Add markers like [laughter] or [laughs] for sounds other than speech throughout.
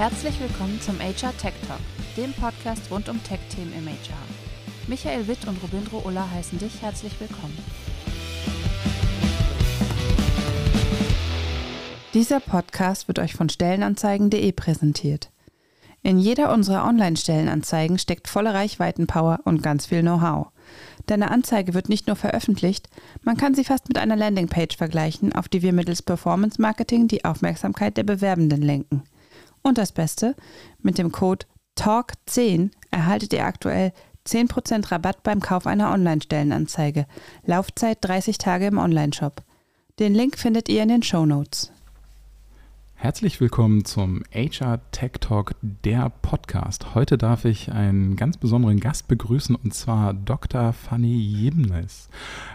Herzlich willkommen zum HR Tech Talk, dem Podcast rund um Tech-Themen im HR. Michael Witt und Robindro Ulla heißen dich herzlich willkommen. Dieser Podcast wird euch von Stellenanzeigen.de präsentiert. In jeder unserer Online-Stellenanzeigen steckt volle Reichweitenpower und ganz viel Know-how. Deine Anzeige wird nicht nur veröffentlicht, man kann sie fast mit einer Landingpage vergleichen, auf die wir mittels Performance Marketing die Aufmerksamkeit der Bewerbenden lenken. Und das Beste, mit dem Code TALK10 erhaltet ihr aktuell 10% Rabatt beim Kauf einer Online-Stellenanzeige. Laufzeit 30 Tage im Onlineshop. Den Link findet ihr in den Show Notes. Herzlich willkommen zum HR Tech Talk, der Podcast. Heute darf ich einen ganz besonderen Gast begrüßen und zwar Dr. Fanny Jibnes.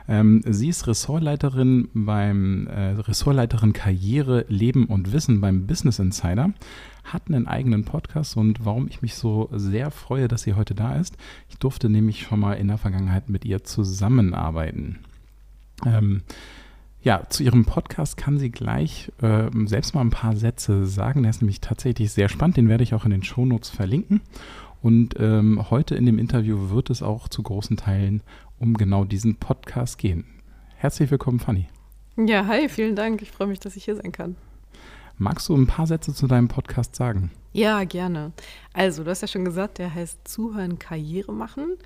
Ähm, sie ist Ressortleiterin beim äh, Ressortleiterin Karriere, Leben und Wissen beim Business Insider, hat einen eigenen Podcast und warum ich mich so sehr freue, dass sie heute da ist. Ich durfte nämlich schon mal in der Vergangenheit mit ihr zusammenarbeiten. Ähm, ja, zu Ihrem Podcast kann sie gleich äh, selbst mal ein paar Sätze sagen. Der ist nämlich tatsächlich sehr spannend. Den werde ich auch in den Shownotes verlinken. Und ähm, heute in dem Interview wird es auch zu großen Teilen um genau diesen Podcast gehen. Herzlich willkommen, Fanny. Ja, hi, vielen Dank. Ich freue mich, dass ich hier sein kann. Magst du ein paar Sätze zu deinem Podcast sagen? Ja, gerne. Also, du hast ja schon gesagt, der heißt Zuhören, Karriere machen.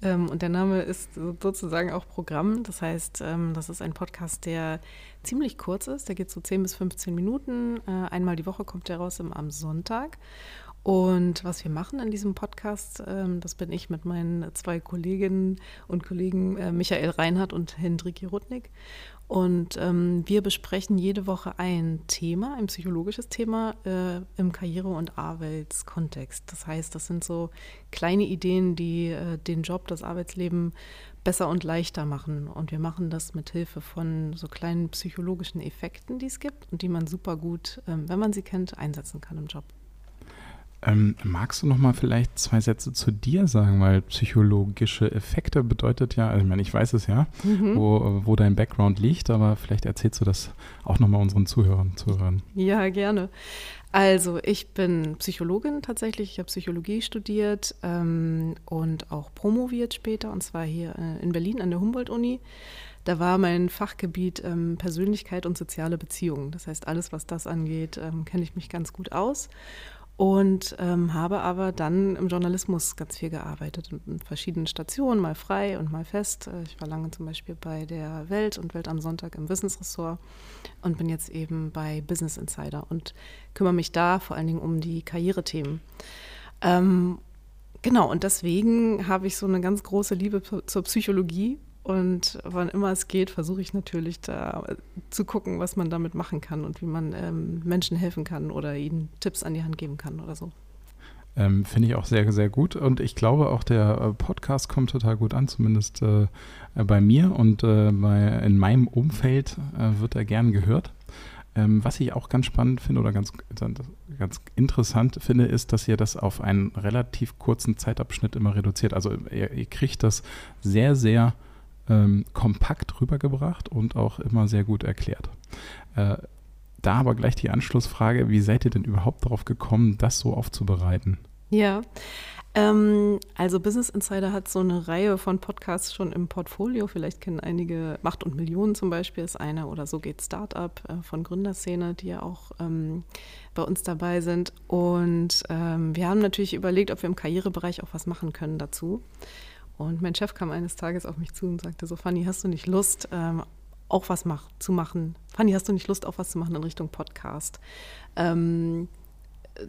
Ähm, und der Name ist sozusagen auch Programm. Das heißt, ähm, das ist ein Podcast, der ziemlich kurz ist. Der geht so 10 bis 15 Minuten. Äh, einmal die Woche kommt der raus am Sonntag. Und was wir machen in diesem Podcast, ähm, das bin ich mit meinen zwei Kolleginnen und Kollegen äh, Michael Reinhardt und Hendrik Jerutnik. Und ähm, wir besprechen jede Woche ein Thema, ein psychologisches Thema äh, im Karriere- und Arbeitskontext. Das heißt, das sind so kleine Ideen, die äh, den Job, das Arbeitsleben besser und leichter machen. Und wir machen das mit Hilfe von so kleinen psychologischen Effekten, die es gibt und die man super gut, ähm, wenn man sie kennt, einsetzen kann im Job. Ähm, magst du noch mal vielleicht zwei Sätze zu dir sagen, weil psychologische Effekte bedeutet ja, also ich meine, ich weiß es ja, mhm. wo, wo dein Background liegt, aber vielleicht erzählst du das auch noch mal unseren Zuhörern, Zuhörern. Ja, gerne. Also ich bin Psychologin tatsächlich, ich habe Psychologie studiert ähm, und auch promoviert später, und zwar hier äh, in Berlin an der Humboldt-Uni. Da war mein Fachgebiet ähm, Persönlichkeit und soziale Beziehungen. Das heißt, alles, was das angeht, ähm, kenne ich mich ganz gut aus und ähm, habe aber dann im Journalismus ganz viel gearbeitet, in verschiedenen Stationen, mal frei und mal fest. Äh, ich war lange zum Beispiel bei der Welt und Welt am Sonntag im Business-Ressort und bin jetzt eben bei Business Insider und kümmere mich da vor allen Dingen um die Karrierethemen. Ähm, genau, und deswegen habe ich so eine ganz große Liebe zur Psychologie und wann immer es geht, versuche ich natürlich da zu gucken, was man damit machen kann und wie man ähm, Menschen helfen kann oder ihnen Tipps an die Hand geben kann oder so. Ähm, Finde ich auch sehr, sehr gut. Und ich glaube, auch der äh, Podcast kommt total gut an, zumindest äh, bei mir und äh, bei, in meinem Umfeld äh, wird er gern gehört. Ähm, was ich auch ganz spannend finde oder ganz, ganz interessant finde, ist, dass ihr das auf einen relativ kurzen Zeitabschnitt immer reduziert. Also ihr, ihr kriegt das sehr, sehr ähm, kompakt rübergebracht und auch immer sehr gut erklärt. Äh, da aber gleich die Anschlussfrage, wie seid ihr denn überhaupt darauf gekommen, das so aufzubereiten? Ja, ähm, also Business Insider hat so eine Reihe von Podcasts schon im Portfolio. Vielleicht kennen einige Macht und Millionen zum Beispiel ist einer oder so geht Startup äh, von Gründerszene, die ja auch ähm, bei uns dabei sind. Und ähm, wir haben natürlich überlegt, ob wir im Karrierebereich auch was machen können dazu. Und mein Chef kam eines Tages auf mich zu und sagte so, Fanny, hast du nicht Lust, ähm, auch was mach, zu machen? Fanny, hast du nicht Lust, auch was zu machen in Richtung Podcast? Ähm,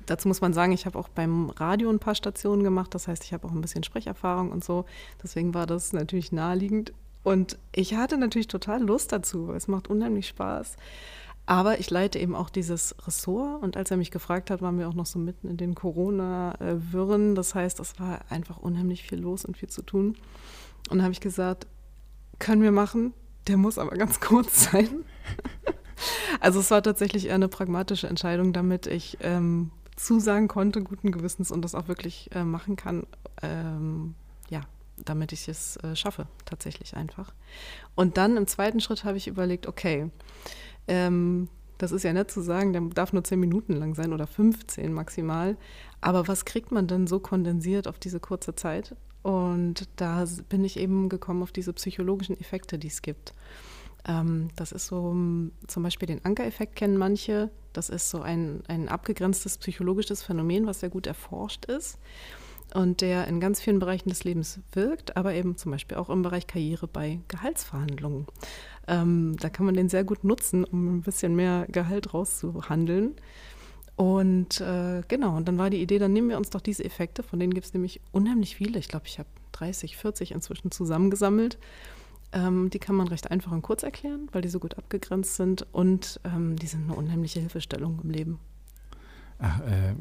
dazu muss man sagen, ich habe auch beim Radio ein paar Stationen gemacht. Das heißt, ich habe auch ein bisschen Sprecherfahrung und so. Deswegen war das natürlich naheliegend. Und ich hatte natürlich total Lust dazu. Es macht unheimlich Spaß. Aber ich leite eben auch dieses Ressort und als er mich gefragt hat, waren wir auch noch so mitten in den Corona-Wirren. Das heißt, es war einfach unheimlich viel los und viel zu tun. Und dann habe ich gesagt, können wir machen, der muss aber ganz [laughs] kurz sein. also es war tatsächlich eher eine pragmatische Entscheidung, damit ich ähm, zusagen konnte, guten Gewissens und das auch wirklich äh, machen kann. Ähm, ja, damit ich es äh, schaffe, tatsächlich einfach. Und dann im zweiten Schritt habe ich überlegt, okay, ähm, Das ist ja nett zu sagen, der darf nur zehn Minuten lang sein oder 15 maximal. Aber was kriegt man denn so kondensiert auf diese kurze Zeit? Und da bin ich eben gekommen auf diese psychologischen Effekte, die es gibt. Ähm, das ist so, zum Beispiel den Ankereffekt kennen manche. Das ist so ein, ein abgegrenztes psychologisches Phänomen, was sehr gut erforscht ist und der in ganz vielen Bereichen des Lebens wirkt, aber eben zum Beispiel auch im Bereich Karriere bei Gehaltsverhandlungen. Ähm, da kann man den sehr gut nutzen, um ein bisschen mehr Gehalt rauszuhandeln. Und äh, genau, und dann war die Idee, dann nehmen wir uns doch diese Effekte, von denen gibt es nämlich unheimlich viele. Ich glaube, ich habe 30, 40 inzwischen zusammengesammelt. Ähm, die kann man recht einfach und kurz erklären, weil die so gut abgegrenzt sind und ähm, die sind eine unheimliche Hilfestellung im Leben. äh,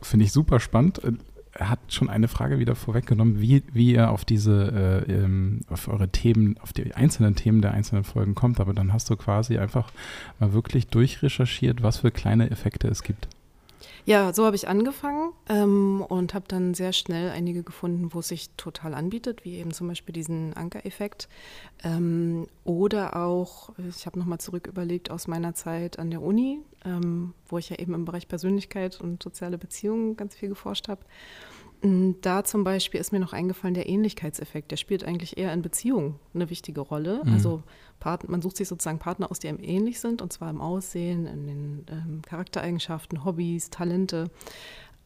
Finde ich super spannend er hat schon eine Frage wieder vorweggenommen, wie, wie ihr auf diese, äh, ähm, auf eure Themen, auf die einzelnen Themen der einzelnen Folgen kommt. Aber dann hast du quasi einfach mal wirklich durchrecherchiert, was für kleine Effekte es gibt. Ja, so habe ich angefangen ähm, und habe dann sehr schnell einige gefunden, wo es sich total anbietet, wie eben zum Beispiel diesen Ankereffekt. Ähm, oder auch, ich habe nochmal zurück überlegt aus meiner Zeit an der Uni, ähm, wo ich ja eben im Bereich Persönlichkeit und soziale Beziehungen ganz viel geforscht habe. Mm, da zum Beispiel ist mir noch eingefallen, der Ähnlichkeitseffekt, der spielt eigentlich eher in Beziehungen eine wichtige Rolle. Mhm. Also Part, man sucht sich sozusagen Partner aus, die einem ähnlich sind, und zwar im Aussehen, in den ähm, Charaktereigenschaften, Hobbys, Talente.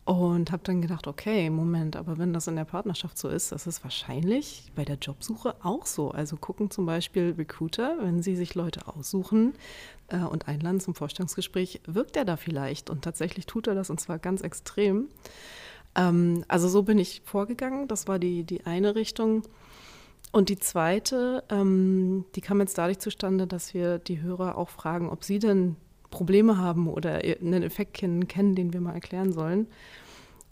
Und habe dann gedacht, okay, Moment, aber wenn das in der Partnerschaft so ist, das ist wahrscheinlich bei der Jobsuche auch so. Also gucken zum Beispiel Recruiter, wenn sie sich Leute aussuchen äh, und einladen zum Vorstellungsgespräch, wirkt er da vielleicht? Und tatsächlich tut er das und zwar ganz extrem. Ähm, also so bin ich vorgegangen. Das war die, die eine Richtung. Und die zweite, ähm, die kam jetzt dadurch zustande, dass wir die Hörer auch fragen, ob sie denn Probleme haben oder einen Effekt kennen, kennen den wir mal erklären sollen.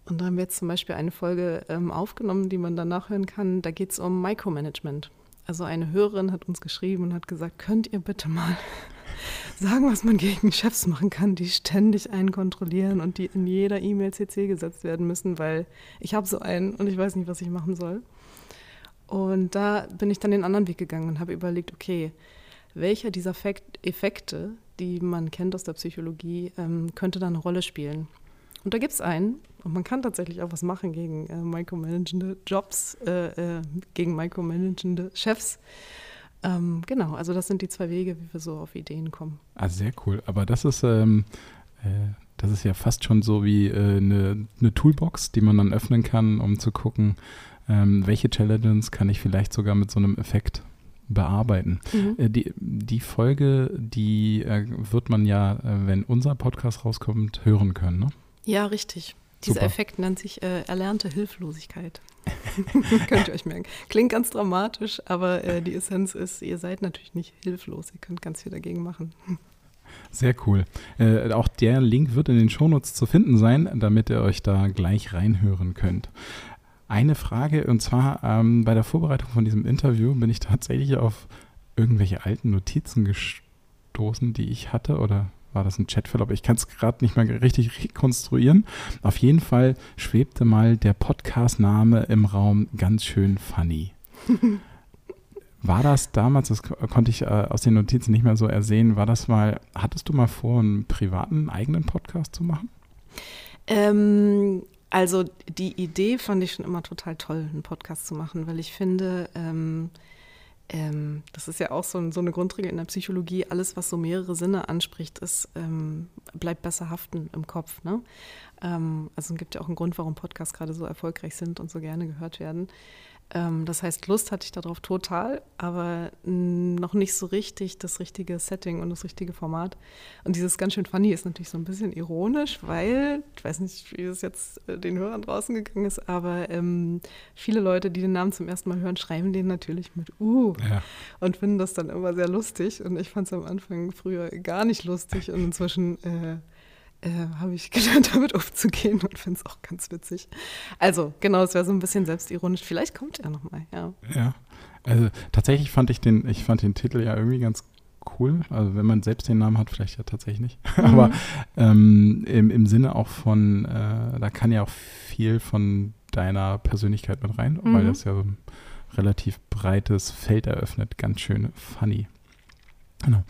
Und da haben wir jetzt zum Beispiel eine Folge ähm, aufgenommen, die man dann nachhören kann. Da geht es um Micromanagement. Also eine Hörerin hat uns geschrieben und hat gesagt, könnt ihr bitte mal sagen, was man gegen Chefs machen kann, die ständig einen kontrollieren und die in jeder E-Mail CC gesetzt werden müssen, weil ich habe so einen und ich weiß nicht, was ich machen soll. Und da bin ich dann den anderen Weg gegangen und habe überlegt, okay, welcher dieser Effekte, die man kennt aus der Psychologie, ähm, könnte da eine Rolle spielen? Und da gibt es einen, und man kann tatsächlich auch was machen gegen äh, micromanagende Jobs, äh, äh, gegen micromanagende Chefs. Ähm, genau, also das sind die zwei Wege, wie wir so auf Ideen kommen. Ah, sehr cool. Aber das ist, ähm, äh, das ist ja fast schon so wie äh, eine, eine, Toolbox, die man dann öffnen kann, um zu gucken, ähm, welche Challenges kann ich vielleicht sogar mit so einem Effekt bearbeiten. Mhm. Äh, die, die Folge, die äh, wird man ja, äh, wenn unser Podcast rauskommt, hören können, ne? Ja, richtig. Dieser Super. Effekt nennt sich erlernte Hilflosigkeit. [laughs] könnt ihr euch merken. Klingt ganz dramatisch, aber äh, die Essenz ist, ihr seid natürlich nicht hilflos. Ihr könnt ganz viel dagegen machen. Sehr cool. Äh, auch der Link wird in den Shownotes zu finden sein, damit ihr euch da gleich reinhören könnt. Eine Frage, und zwar ähm, bei der Vorbereitung von diesem Interview bin ich tatsächlich auf irgendwelche alten Notizen gestoßen, die ich hatte oder war das ein Chatverlauf? Ich kann es gerade nicht mehr richtig rekonstruieren. Auf jeden Fall schwebte mal der Podcast-Name im Raum ganz schön funny. [laughs] War das damals, das konnte ich äh, aus den Notizen nicht mehr so ersehen, war das mal, hattest du mal vor, einen privaten eigenen Podcast zu machen? Ähm, also die Idee fand ich schon immer total toll, einen Podcast zu machen, weil ich finde, ähm, ähm, das ist ja auch so, so, eine Grundregel in der Psychologie, alles, was so mehrere Sinne anspricht, ist, ähm, bleibt besser haften im Kopf. Ne? Ähm, also es gibt ja auch einen Grund, warum Podcasts gerade so erfolgreich sind und so gerne gehört werden. Ähm, das heißt, Lust hatte ich darauf total, aber noch nicht so richtig das richtige Setting und das richtige Format. Und dieses ganz schön funny ist natürlich so ein bisschen ironisch, weil, ich weiß nicht, wie es jetzt äh, den Hörern draußen gegangen ist, aber ähm, viele Leute, die den Namen zum ersten Mal hören, schreiben den natürlich mit U ja. und finden das dann immer sehr lustig. Und ich fand es am Anfang früher gar nicht lustig und inzwischen äh, äh, habe ich [laughs] gelernt, damit umzugehen und finde es auch ganz witzig. Also, genau, es wäre so ein bisschen selbstironisch. Vielleicht kommt er nochmal, ja. Ja, also tatsächlich fand ich den, ich fand den Titel ja irgendwie ganz cool. Also wenn man selbst den Namen hat, vielleicht ja tatsächlich nicht. [laughs] Mhm. Aber ähm, im, im Sinne auch von, äh, da kann ja auch viel von deiner Persönlichkeit mit rein, mhm. weil das ja so ein relativ breites Feld eröffnet. Ganz schön funny. Genau.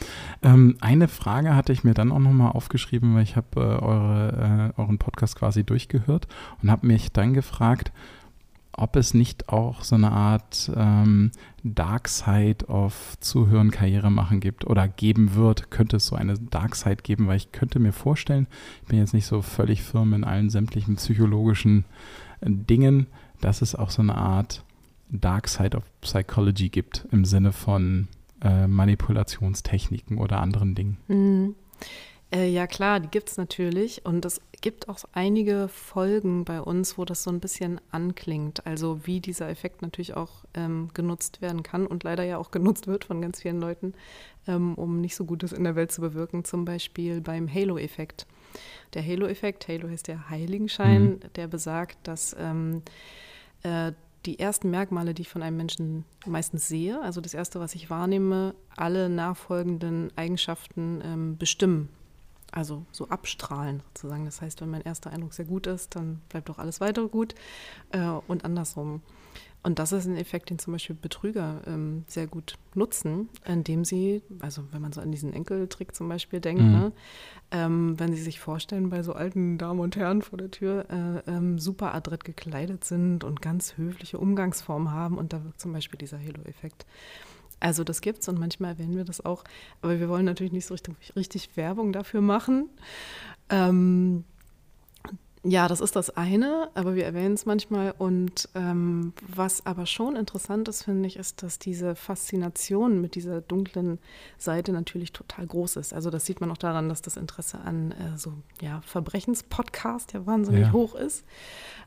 Ähm, eine Frage hatte ich mir dann auch nochmal aufgeschrieben, weil ich habe äh, eure, äh, euren Podcast quasi durchgehört und habe mich dann gefragt, ob es nicht auch so eine Art ähm, Dark Side of Zuhören, Karriere machen gibt oder geben wird. Könnte es so eine Dark Side geben, weil ich könnte mir vorstellen, ich bin jetzt nicht so völlig firm in allen sämtlichen psychologischen äh, Dingen, dass es auch so eine Art Dark Side of Psychology gibt im Sinne von äh, Manipulationstechniken oder anderen Dingen. Mhm. Äh, ja klar, die gibt es natürlich und es gibt auch einige Folgen bei uns, wo das so ein bisschen anklingt. Also wie dieser Effekt natürlich auch ähm, genutzt werden kann und leider ja auch genutzt wird von ganz vielen Leuten, ähm, um nicht so Gutes in der Welt zu bewirken. Zum Beispiel beim Halo-Effekt. Der Halo-Effekt, Halo heißt der Heiligenschein, mhm. der besagt, dass ähm, äh, die ersten Merkmale, die ich von einem Menschen meistens sehe, also das erste, was ich wahrnehme, alle nachfolgenden Eigenschaften ähm, bestimmen also so abstrahlen sozusagen. Das heißt, wenn mein erster Eindruck sehr gut ist, dann bleibt auch alles weitere gut äh, und andersrum. Und das ist ein Effekt, den zum Beispiel Betrüger ähm, sehr gut nutzen, indem sie, also wenn man so an diesen Enkeltrick zum Beispiel denkt, mhm. ne, ähm, wenn sie sich vorstellen, bei so alten Damen und Herren vor der Tür äh, ähm, super adrett gekleidet sind und ganz höfliche Umgangsformen haben und da wirkt zum Beispiel dieser Halo-Effekt. Also das gibt's und manchmal erwähnen wir das auch, aber wir wollen natürlich nicht so richtig, richtig Werbung dafür machen. Ähm, ja, das ist das eine, aber wir erwähnen es manchmal. Und ähm, was aber schon interessant ist, finde ich, ist, dass diese Faszination mit dieser dunklen Seite natürlich total groß ist. Also das sieht man auch daran, dass das Interesse an äh, so ja, Verbrechenspodcast ja wahnsinnig ja. hoch ist.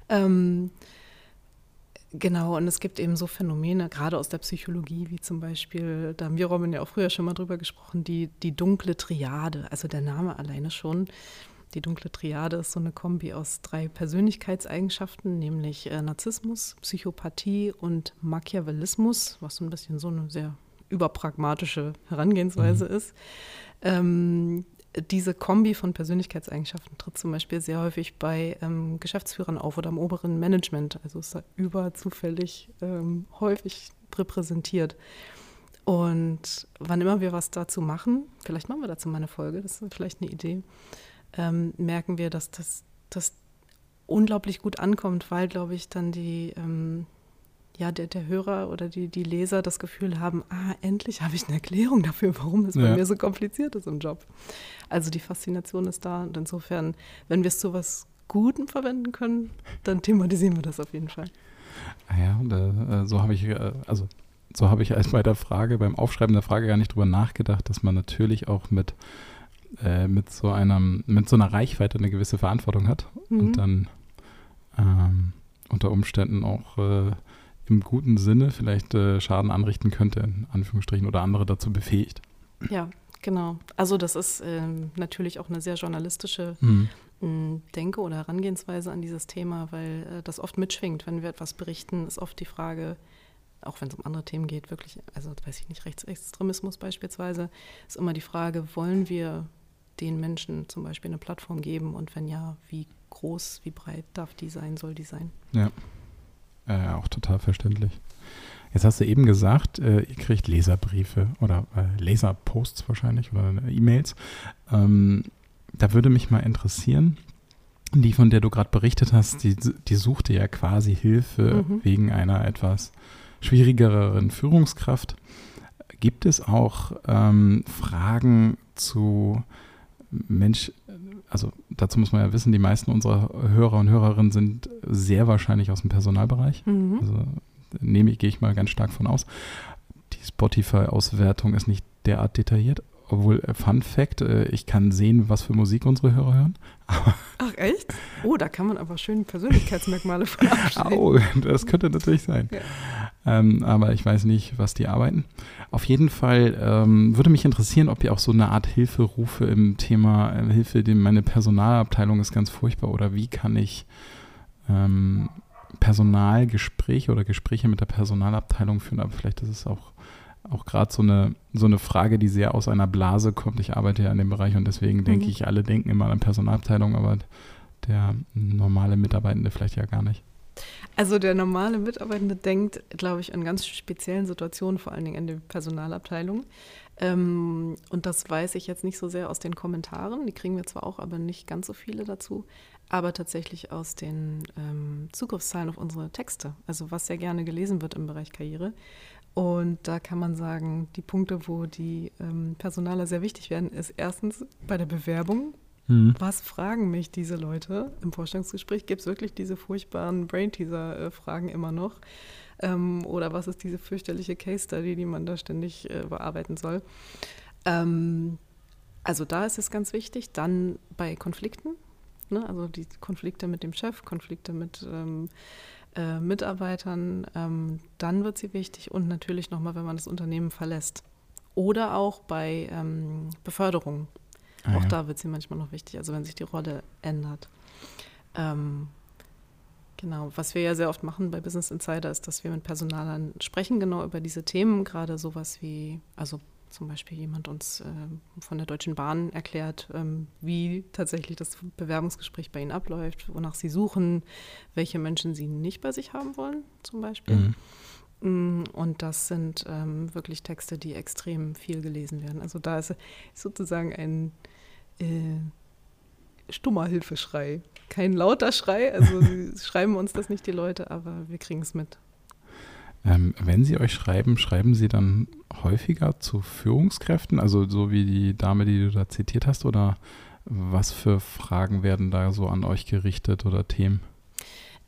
Ähm, Genau, und es gibt eben so Phänomene, gerade aus der Psychologie, wie zum Beispiel, da haben wir Robin ja auch früher schon mal drüber gesprochen, die, die dunkle Triade, also der Name alleine schon. Die dunkle Triade ist so eine Kombi aus drei Persönlichkeitseigenschaften, nämlich äh, Narzissmus, Psychopathie und Machiavellismus, was so ein bisschen so eine sehr überpragmatische Herangehensweise mhm. ist. Ähm, diese Kombi von Persönlichkeitseigenschaften tritt zum Beispiel sehr häufig bei ähm, Geschäftsführern auf oder im oberen Management. Also ist da überzufällig ähm, häufig repräsentiert. Und wann immer wir was dazu machen, vielleicht machen wir dazu mal eine Folge, das ist vielleicht eine Idee, ähm, merken wir, dass das, das unglaublich gut ankommt, weil, glaube ich, dann die, ähm, ja, der, der Hörer oder die, die Leser das Gefühl haben, ah, endlich habe ich eine Erklärung dafür, warum es ja. bei mir so kompliziert ist im Job. Also die Faszination ist da und insofern, wenn wir es zu was Gutem verwenden können, dann thematisieren wir das auf jeden Fall. Ah ja, da, äh, so habe ich, äh, also so habe ich als bei der Frage, beim Aufschreiben der Frage gar nicht drüber nachgedacht, dass man natürlich auch mit, äh, mit so einem, mit so einer Reichweite eine gewisse Verantwortung hat mhm. und dann ähm, unter Umständen auch äh, im guten Sinne vielleicht äh, Schaden anrichten könnte, in Anführungsstrichen, oder andere dazu befähigt. Ja, genau. Also das ist ähm, natürlich auch eine sehr journalistische mhm. Hm, Denke oder Herangehensweise an dieses Thema, weil äh, das oft mitschwingt. Wenn wir etwas berichten, ist oft die Frage, auch wenn es um andere Themen geht, wirklich, also weiß ich nicht, Rechtsextremismus beispielsweise, ist immer die Frage, wollen wir den Menschen zum Beispiel eine Plattform geben und wenn ja, wie groß, wie breit darf die sein, soll die sein? Ja. Äh, auch total verständlich. Jetzt hast du eben gesagt, äh, ihr kriegt Leserbriefe oder äh, Leserposts wahrscheinlich oder E-Mails. Ähm, da würde mich mal interessieren, die, von der du gerade berichtet hast, die, die suchte ja quasi Hilfe mhm. wegen einer etwas schwierigeren Führungskraft. Gibt es auch ähm, Fragen zu Mensch, also dazu muss man ja wissen, die meisten unserer Hörer und Hörerinnen sind sehr wahrscheinlich aus dem Personalbereich. Mhm. Also nehme ich, gehe ich mal ganz stark von aus. Die Spotify-Auswertung ist nicht derart detailliert, obwohl, äh, Fun Fact, äh, ich kann sehen, was für Musik unsere Hörer hören. Ach echt? Oh, da kann man aber schön Persönlichkeitsmerkmale von abstellen. Oh, das könnte natürlich sein. Ja. Ähm, aber ich weiß nicht, was die arbeiten. Auf jeden Fall ähm, würde mich interessieren, ob ihr auch so eine Art Hilferufe im Thema äh, Hilfe, dem meine Personalabteilung ist ganz furchtbar oder wie kann ich ähm, Personalgespräche oder Gespräche mit der Personalabteilung führen, aber vielleicht ist es auch auch gerade so eine, so eine Frage, die sehr aus einer Blase kommt. Ich arbeite ja in dem Bereich und deswegen mhm. denke ich, alle denken immer an Personalabteilung, aber der normale Mitarbeitende vielleicht ja gar nicht. Also der normale Mitarbeitende denkt, glaube ich, in ganz speziellen Situationen, vor allen Dingen in der Personalabteilung. Ähm, und das weiß ich jetzt nicht so sehr aus den Kommentaren, die kriegen wir zwar auch, aber nicht ganz so viele dazu, aber tatsächlich aus den ähm, Zugriffszahlen auf unsere Texte, also was sehr gerne gelesen wird im Bereich Karriere. Und da kann man sagen, die Punkte, wo die ähm, Personaler sehr wichtig werden, ist erstens bei der Bewerbung. Mhm. Was fragen mich diese Leute im Vorstellungsgespräch? Gibt es wirklich diese furchtbaren Brain-Teaser-Fragen immer noch? Ähm, oder was ist diese fürchterliche Case-Study, die man da ständig äh, bearbeiten soll? Ähm, also da ist es ganz wichtig. Dann bei Konflikten, ne? also die Konflikte mit dem Chef, Konflikte mit ähm, äh, Mitarbeitern, ähm, dann wird sie wichtig und natürlich nochmal, wenn man das Unternehmen verlässt. Oder auch bei ähm, Beförderung. Ah, auch ja. da wird sie manchmal noch wichtig, also wenn sich die Rolle ändert. Ähm, genau, was wir ja sehr oft machen bei Business Insider ist, dass wir mit Personalern sprechen, genau über diese Themen, gerade sowas wie, also zum Beispiel jemand uns äh, von der Deutschen Bahn erklärt, ähm, wie tatsächlich das Bewerbungsgespräch bei ihnen abläuft, wonach sie suchen, welche Menschen sie nicht bei sich haben wollen, zum Beispiel. Mhm. Und das sind ähm, wirklich Texte, die extrem viel gelesen werden. Also da ist sozusagen ein äh, stummer Hilfeschrei. Kein lauter Schrei, also [laughs] schreiben uns das nicht die Leute, aber wir kriegen es mit. Ähm, wenn Sie euch schreiben, schreiben Sie dann häufiger zu Führungskräften, also so wie die Dame, die du da zitiert hast, oder was für Fragen werden da so an euch gerichtet oder Themen?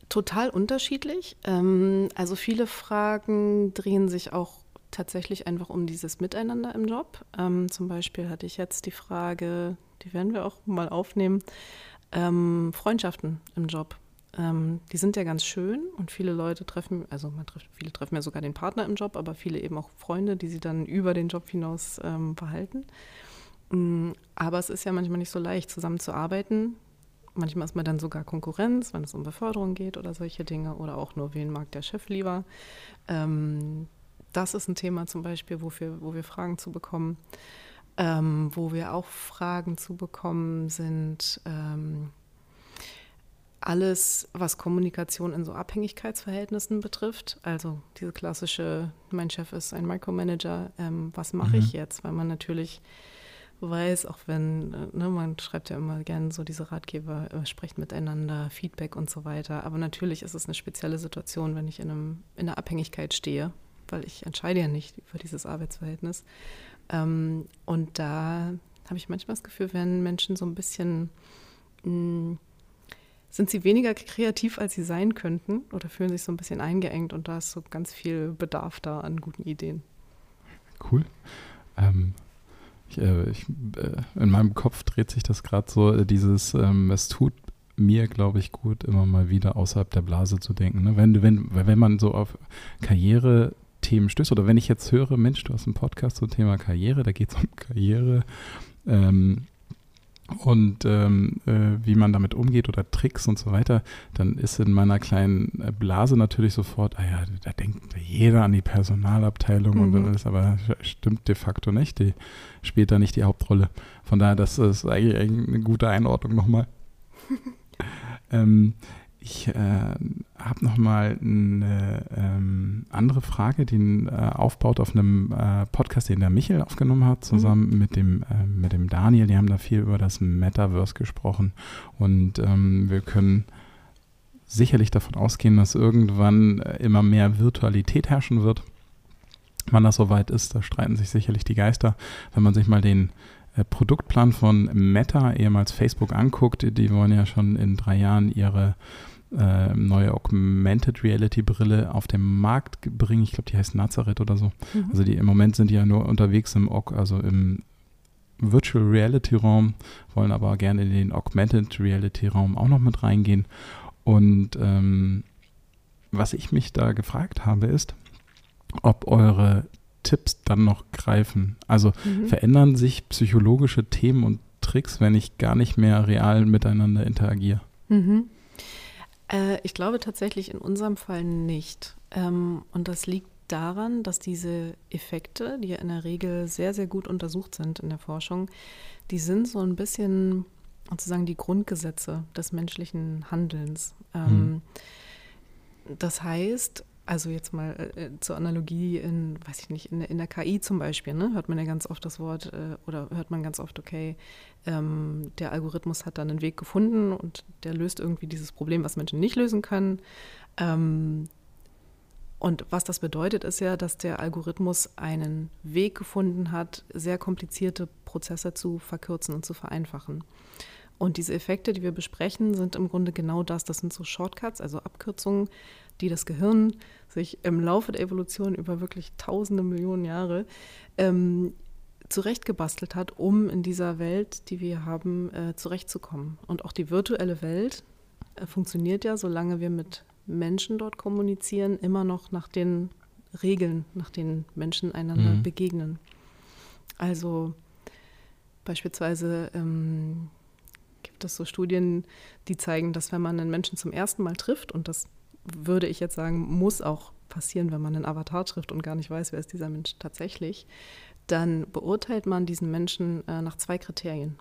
Total unterschiedlich. Ähm, also viele Fragen drehen sich auch tatsächlich einfach um dieses Miteinander im Job. Ähm, zum Beispiel hatte ich jetzt die Frage, die werden wir auch mal aufnehmen, ähm, Freundschaften im Job die sind ja ganz schön und viele Leute treffen, also man trifft, viele treffen ja sogar den Partner im Job, aber viele eben auch Freunde, die sie dann über den Job hinaus behalten. Mm, aber es ist ja manchmal nicht so leicht, zusammenzuarbeiten. Manchmal ist man dann sogar Konkurrenz, wenn es um Beförderung geht oder solche Dinge oder auch nur, wen mag der Chef lieber. Ähm, das ist ein Thema zum Beispiel, wo wir, wo wir Fragen zu bekommen. Ähm, wo wir auch Fragen zu bekommen sind, ähm, alles, was Kommunikation in so Abhängigkeitsverhältnissen betrifft. Also diese klassische, mein Chef ist ein Micromanager, ähm, was mache mhm. ich jetzt? Weil man natürlich weiß, auch wenn, äh, ne, man schreibt ja immer gerne so diese Ratgeber, äh, sprecht miteinander, Feedback und so weiter. Aber natürlich ist es eine spezielle Situation, wenn ich in, einem, in einer Abhängigkeit stehe, weil ich entscheide ja nicht über dieses Arbeitsverhältnis. Ähm, und da habe ich manchmal das Gefühl, wenn Menschen so ein bisschen mh, mm, sind sie weniger kreativ, als sie sein könnten oder fühlen sich so ein bisschen eingeengt und da ist so ganz viel Bedarf da an guten Ideen. Cool. Ähm, ich, äh, ich, äh, in meinem Kopf dreht sich das gerade so, äh, dieses, ähm, es tut mir, glaube ich, gut, immer mal wieder außerhalb der Blase zu denken. Ne? Wenn, wenn, wenn man so auf Karriere-Themen stößt oder wenn ich jetzt höre, Mensch, du hast einen Podcast zum Thema Karriere, da geht es um Karriere. Ähm, und ähm, äh, wie man damit umgeht oder Tricks und so weiter, dann ist in meiner kleinen äh, Blase natürlich sofort, ah ja, da denkt jeder an die Personalabteilung mhm. und dann ist aber stimmt de facto nicht, die spielt da nicht die Hauptrolle. Von daher, das ist eigentlich eine gute Einordnung nochmal. [laughs] ähm, ich äh, habe noch mal eine ähm, andere Frage, die äh, aufbaut auf einem äh, Podcast, den der Michel aufgenommen hat, zusammen mhm. mit, dem, äh, mit dem Daniel. Die haben da viel über das Metaverse gesprochen. Und ähm, wir können sicherlich davon ausgehen, dass irgendwann äh, immer mehr Virtualität herrschen wird. Wann das soweit ist, da streiten sich sicherlich die Geister. Wenn man sich mal den äh, Produktplan von Meta, ehemals Facebook, anguckt, die wollen ja schon in drei Jahren ihre äh, neue Augmented Reality Brille auf den Markt bringen. Ich glaube, die heißt Nazareth oder so. Mhm. Also die im Moment sind die ja nur unterwegs im also im Virtual Reality Raum, wollen aber gerne in den Augmented Reality Raum auch noch mit reingehen. Und ähm, was ich mich da gefragt habe, ist, ob eure Tipps dann noch greifen. Also mhm. verändern sich psychologische Themen und Tricks, wenn ich gar nicht mehr real miteinander interagiere? Mhm. Äh, ich glaube tatsächlich in unserem Fall nicht. Ähm, und das liegt daran, dass diese Effekte, die ja in der Regel sehr, sehr gut untersucht sind in der Forschung, die sind so ein bisschen sozusagen die Grundgesetze des menschlichen Handelns. Ähm, hm. Das heißt, Also jetzt mal äh, zur Analogie in, weiß ich nicht, in, in, der KI zum Beispiel, ne, hört man ja ganz oft das Wort äh, oder hört man ganz oft, okay, ähm, der Algorithmus hat dann einen Weg gefunden und der löst irgendwie dieses Problem, was Menschen nicht lösen können. Ähm, und was das bedeutet, ist ja, dass der Algorithmus einen Weg gefunden hat, sehr komplizierte Prozesse zu verkürzen und zu vereinfachen. Und diese Effekte, die wir besprechen, sind im Grunde genau das. Das sind so Shortcuts, also Abkürzungen, die das Gehirn sich im Laufe der Evolution über wirklich tausende Millionen Jahre ähm, zurechtgebastelt hat, um in dieser Welt, die wir haben, äh, zurechtzukommen. Und auch die virtuelle Welt äh, funktioniert ja, solange wir mit Menschen dort kommunizieren, immer noch nach den Regeln, nach denen Menschen einander mhm. begegnen. Also beispielsweise ähm, gibt es so Studien, die zeigen, dass wenn man einen Menschen zum ersten Mal trifft, und das würde ich jetzt sagen, muss auch passieren, wenn man einen Avatar trifft und gar nicht weiß, wer ist dieser Mensch tatsächlich, dann beurteilt man diesen Menschen äh, nach zwei Kriterien.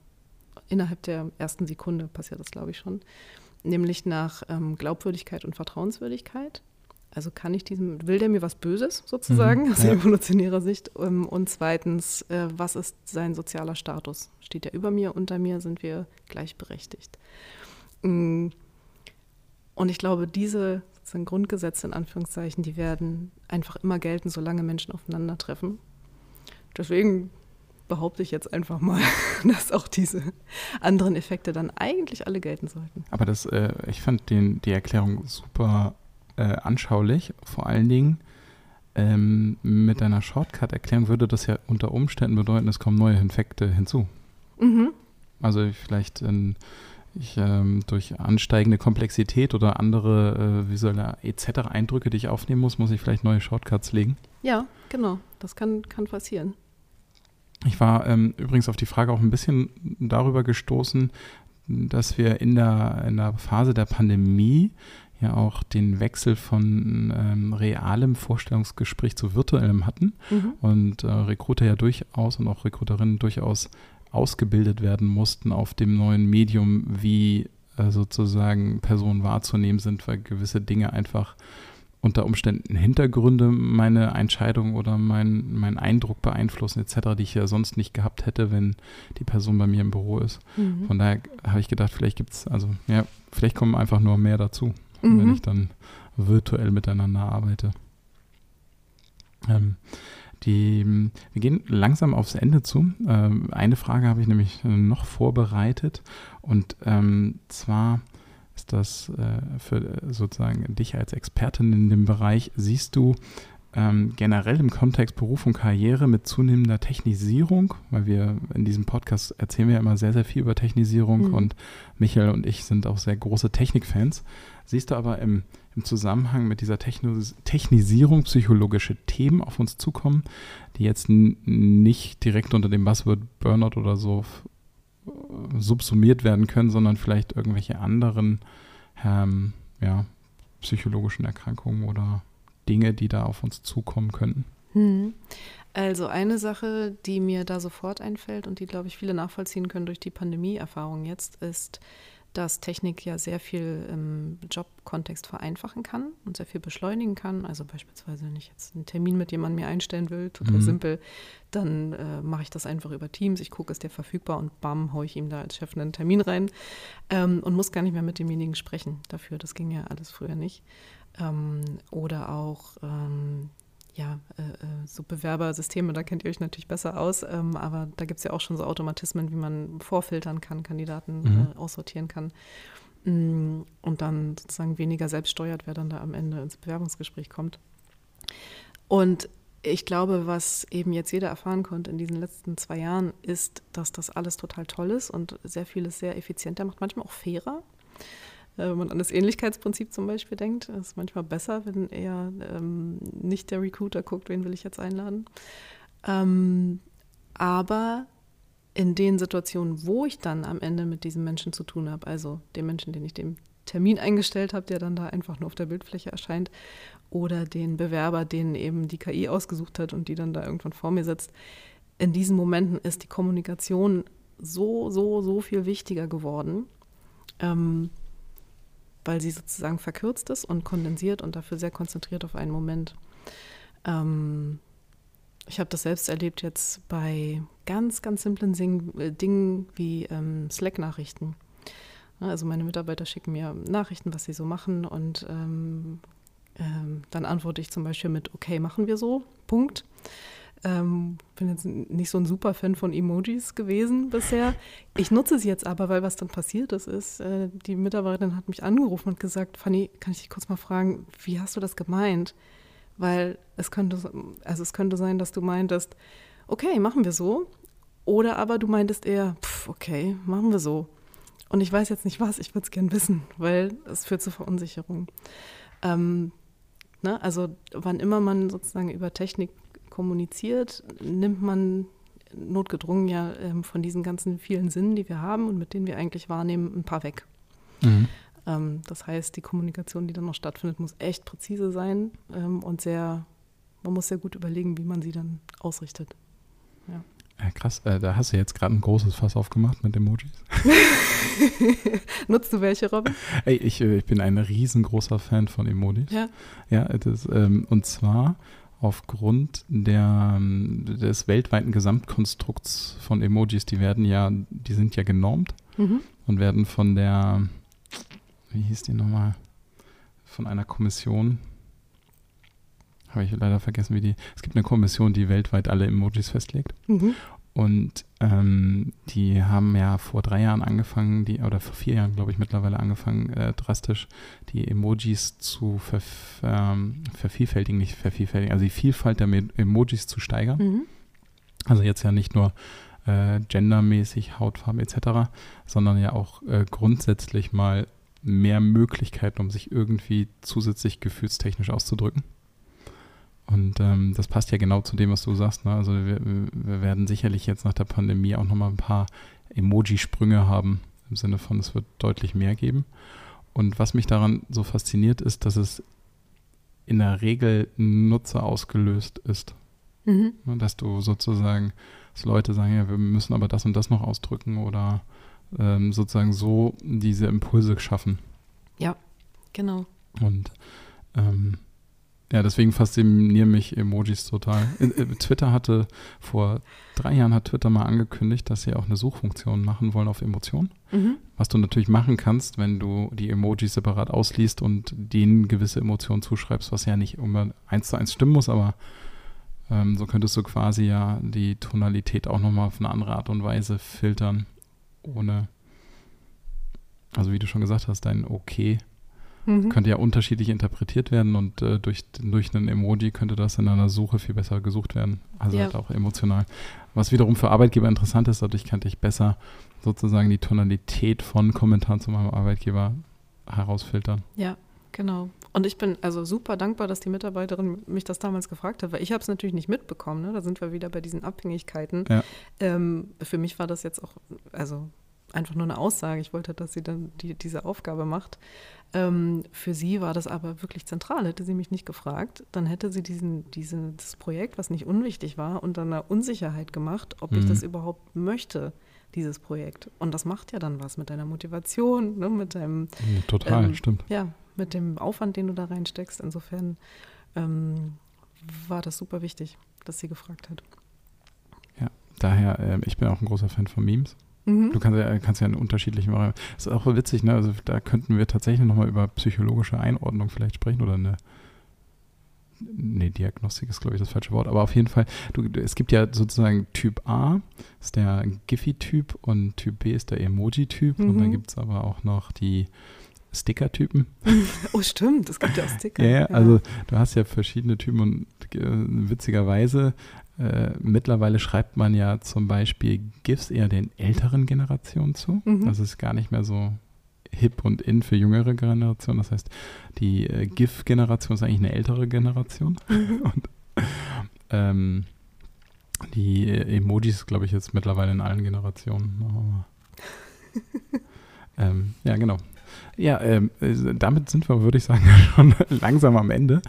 Innerhalb der ersten Sekunde passiert das, glaube ich, schon. Nämlich nach ähm, Glaubwürdigkeit und Vertrauenswürdigkeit. Also kann ich diesem, will der mir was Böses sozusagen mhm, [laughs] aus ja. evolutionärer Sicht? Ähm, und zweitens, äh, was ist sein sozialer Status? Steht er über mir, unter mir? Sind wir gleichberechtigt? Mm. Und ich glaube, diese Grundgesetze in Anführungszeichen, die werden einfach immer gelten, solange Menschen aufeinandertreffen. Deswegen behaupte ich jetzt einfach mal, [laughs] dass auch diese anderen Effekte dann eigentlich alle gelten sollten. Aber das, äh, ich fand den, die Erklärung super äh, anschaulich. Vor allen Dingen ähm, mit einer Shortcut-Erklärung würde das ja unter Umständen bedeuten, es kommen neue Infekte hinzu. Mhm. Also vielleicht in, ich, ähm, durch ansteigende Komplexität oder andere äh, visuelle etc. Eindrücke, die ich aufnehmen muss, muss ich vielleicht neue Shortcuts legen. Ja, genau. Das kann, kann passieren. Ich war ähm, übrigens auf die Frage auch ein bisschen darüber gestoßen, dass wir in der, in der Phase der Pandemie ja auch den Wechsel von ähm, realem Vorstellungsgespräch zu virtuellem hatten mhm. und äh, Recruiter ja durchaus und auch Recruiterinnen durchaus ausgebildet werden mussten auf dem neuen Medium, wie äh, sozusagen Personen wahrzunehmen sind, weil gewisse Dinge einfach unter Umständen Hintergründe meine Entscheidung oder mein, mein Eindruck beeinflussen etc., die ich ja sonst nicht gehabt hätte, wenn die Person bei mir im Büro ist. Mhm. Von daher habe ich gedacht, vielleicht gibt es, also ja, vielleicht kommen einfach nur mehr dazu mhm. wenn ich dann virtuell miteinander arbeite. Ähm, die, wir gehen langsam aufs Ende zu. Ähm, eine Frage habe ich nämlich noch vorbereitet und ähm, zwar ist das äh, für sozusagen dich als Expertin in dem Bereich, siehst du ähm, generell im Kontext Beruf und Karriere mit zunehmender Technisierung, weil wir in diesem Podcast erzählen wir ja immer sehr, sehr viel über Technisierung mhm. und Michael und ich sind auch sehr große Technikfans. Siehst du aber im, im Zusammenhang mit dieser Technis Technisierung psychologische Themen auf uns zukommen, die jetzt nicht direkt unter dem Buzzword Burnout oder so subsumiert werden können, sondern vielleicht irgendwelche anderen ähm, ja, psychologischen Erkrankungen oder Dinge, die da auf uns zukommen könnten? Hm. Also eine Sache, die mir da sofort einfällt und die, glaube ich, viele nachvollziehen können durch die Pandemie-Erfahrung jetzt, ist, dass Technik ja sehr viel im Jobkontext vereinfachen kann und sehr viel beschleunigen kann. Also beispielsweise, wenn ich jetzt einen Termin mit jemandem mir einstellen will, total mhm. simpel, dann äh, mache ich das einfach über Teams. Ich gucke, ist der verfügbar und bam, haue ich ihm da als Chef einen Termin rein ähm, und muss gar nicht mehr mit demjenigen sprechen dafür. Das ging ja alles früher nicht. Ähm, oder auch ähm, ja, äh, äh, so Bewerbersysteme, da kennt ihr euch natürlich besser aus, ähm, aber da gibt es ja auch schon so Automatismen, wie man vorfiltern kann, Kandidaten mhm. äh, aussortieren kann mm, und dann sozusagen weniger selbst steuert, wer dann da am Ende ins Bewerbungsgespräch kommt. Und ich glaube, was eben jetzt jeder erfahren konnte in diesen letzten zwei Jahren, ist, dass das alles total toll ist und sehr vieles sehr effizienter macht, manchmal auch fairer. Äh, wenn man an das Ähnlichkeitsprinzip zum Beispiel denkt, ist es manchmal besser, wenn eher ähm, nicht der Recruiter guckt, wen will ich jetzt einladen. Ähm, aber in den Situationen, wo ich dann am Ende mit diesem Menschen zu tun habe, also dem Menschen, den ich dem Termin eingestellt habe, der dann da einfach nur auf der Bildfläche erscheint, oder den Bewerber, den eben die KI ausgesucht hat und die dann da irgendwann vor mir sitzt, in diesen Momenten ist die Kommunikation so, so, so viel wichtiger geworden. Ähm, weil sie sozusagen verkürzt ist und kondensiert und dafür sehr konzentriert auf einen Moment. Ähm, ich habe das selbst erlebt jetzt bei ganz, ganz simplen Sing äh, Dingen wie ähm, Slack-Nachrichten. Also meine Mitarbeiter schicken mir Nachrichten, was sie so machen und ähm, ähm, dann antworte ich zum Beispiel mit, okay, machen wir so, Punkt. Ähm, bin jetzt nicht so ein super Fan von Emojis gewesen bisher. Ich nutze sie jetzt aber, weil was dann passiert ist, ist, äh, die Mitarbeiterin hat mich angerufen und gesagt, Fanny, kann ich dich kurz mal fragen, wie hast du das gemeint? Weil es könnte, also es könnte sein, dass du meintest, okay, machen wir so. Oder aber du meintest eher, pff, okay, machen wir so. Und ich weiß jetzt nicht was, ich würde es gern wissen, weil es führt zu Verunsicherung. Ähm, ne? Also wann immer man sozusagen über Technik kommuniziert, nimmt man notgedrungen ja ähm, von diesen ganzen vielen Sinnen, die wir haben und mit denen wir eigentlich wahrnehmen, ein paar weg. Mhm. Ähm, das heißt, die Kommunikation, die dann noch stattfindet, muss echt präzise sein ähm, und sehr, man muss sehr gut überlegen, wie man sie dann ausrichtet. Ja. Ja, krass, äh, da hast du jetzt gerade ein großes Fass aufgemacht mit Emojis. [laughs] Nutzt du welche, Robin? Ey, ich, äh, ich bin ein riesengroßer Fan von Emojis. Ja. Ja, das, ähm, und zwar aufgrund der, des weltweiten Gesamtkonstrukts von Emojis, die werden ja, die sind ja genormt mhm. und werden von der wie hieß die nochmal? Von einer Kommission. Habe ich leider vergessen, wie die. Es gibt eine Kommission, die weltweit alle Emojis festlegt. Mhm. Und ähm, die haben ja vor drei Jahren angefangen, die, oder vor vier Jahren, glaube ich, mittlerweile angefangen, äh, drastisch die Emojis zu ver, ähm, vervielfältigen, nicht vervielfältigen, also die Vielfalt der Emojis zu steigern. Mhm. Also jetzt ja nicht nur äh, gendermäßig, Hautfarbe etc., sondern ja auch äh, grundsätzlich mal mehr Möglichkeiten, um sich irgendwie zusätzlich gefühlstechnisch auszudrücken. Und ähm, das passt ja genau zu dem, was du sagst. Ne? Also wir, wir, werden sicherlich jetzt nach der Pandemie auch nochmal ein paar Emoji-Sprünge haben, im Sinne von, es wird deutlich mehr geben. Und was mich daran so fasziniert, ist, dass es in der Regel Nutzer ausgelöst ist. Mhm. Ne? Dass du sozusagen, dass Leute sagen, ja, wir müssen aber das und das noch ausdrücken oder ähm, sozusagen so diese Impulse schaffen. Ja, genau. Und ähm, ja, deswegen faszinieren mich Emojis total. Äh, Twitter hatte vor drei Jahren hat Twitter mal angekündigt, dass sie auch eine Suchfunktion machen wollen auf Emotionen. Mhm. Was du natürlich machen kannst, wenn du die Emojis separat ausliest und denen gewisse Emotionen zuschreibst, was ja nicht immer eins zu eins stimmen muss, aber ähm, so könntest du quasi ja die Tonalität auch nochmal auf eine andere Art und Weise filtern ohne, also wie du schon gesagt hast, dein Okay mhm. könnte ja unterschiedlich interpretiert werden und äh, durch, durch einen Emoji könnte das in einer Suche viel besser gesucht werden. Also ja. halt auch emotional. Was wiederum für Arbeitgeber interessant ist, dadurch könnte ich besser sozusagen die Tonalität von Kommentaren zu meinem Arbeitgeber herausfiltern. Ja, genau. Und ich bin also super dankbar, dass die Mitarbeiterin mich das damals gefragt hat, weil ich habe es natürlich nicht mitbekommen. Ne? Da sind wir wieder bei diesen Abhängigkeiten. Ja. Ähm, für mich war das jetzt auch, also einfach nur eine Aussage. Ich wollte, dass sie dann die, diese Aufgabe macht. Ähm, für sie war das aber wirklich zentral. Hätte sie mich nicht gefragt, dann hätte sie diesen, dieses Projekt, was nicht unwichtig war, unter einer Unsicherheit gemacht, ob mhm. ich das überhaupt möchte dieses Projekt. Und das macht ja dann was mit deiner Motivation, ne, mit deinem. Total, ähm, stimmt. Ja, mit dem Aufwand, den du da reinsteckst. Insofern ähm, war das super wichtig, dass sie gefragt hat. Ja, daher, äh, ich bin auch ein großer Fan von Memes. Mhm. Du kannst ja, kannst ja in unterschiedlichen Varianten. Das ist auch witzig, ne? Also da könnten wir tatsächlich nochmal über psychologische Einordnung vielleicht sprechen oder eine Nee, Diagnostik ist, glaube ich, das falsche Wort. Aber auf jeden Fall, du, es gibt ja sozusagen Typ A, ist der Giphy-Typ und Typ B ist der Emoji-Typ. Mhm. Und dann gibt es aber auch noch die Sticker-Typen. [laughs] Oh, stimmt, es gibt ja auch Sticker. ja, ja, also du hast ja verschiedene Typen und äh, witzigerweise äh, mittlerweile schreibt man ja zum Beispiel GIFs eher den älteren Generationen zu. Mhm. Das ist gar nicht mehr so hip und in für jüngere Generationen. Das heißt, die äh, GIF-Generation ist eigentlich eine ältere Generation. [laughs] Mhm. und ähm, die Emojis, glaube ich, jetzt mittlerweile in allen Generationen. [laughs] ähm, ja, genau. Ja, ähm, damit sind wir, würde ich sagen, [laughs] schon langsam am Ende.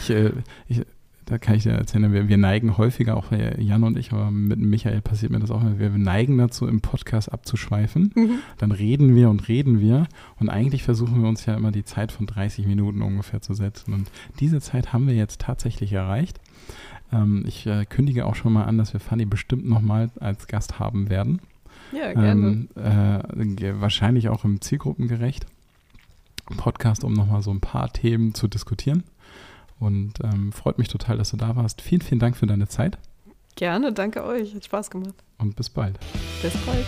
Ich, äh, ich, da kann ich dir erzählen, wir, wir, neigen häufiger, auch Jan und ich, aber mit Michael passiert mir das auch, wir neigen dazu, im Podcast abzuschweifen. Mhm. Dann reden wir und reden wir und eigentlich versuchen wir uns ja immer die Zeit von 30 Minuten ungefähr zu setzen. Und diese Zeit haben wir jetzt tatsächlich erreicht. Ähm, ich äh, kündige auch schon mal an, dass wir Fanny bestimmt nochmal als Gast haben werden. Ja, gerne. Ähm, äh, wahrscheinlich auch im Zielgruppengerecht. Podcast, um nochmal so ein paar Themen zu diskutieren. Und ähm, freut mich total, dass du da warst. Vielen, vielen Dank für deine Zeit. Gerne, danke euch. Hat Spaß gemacht. Und bis bald. Bis bald.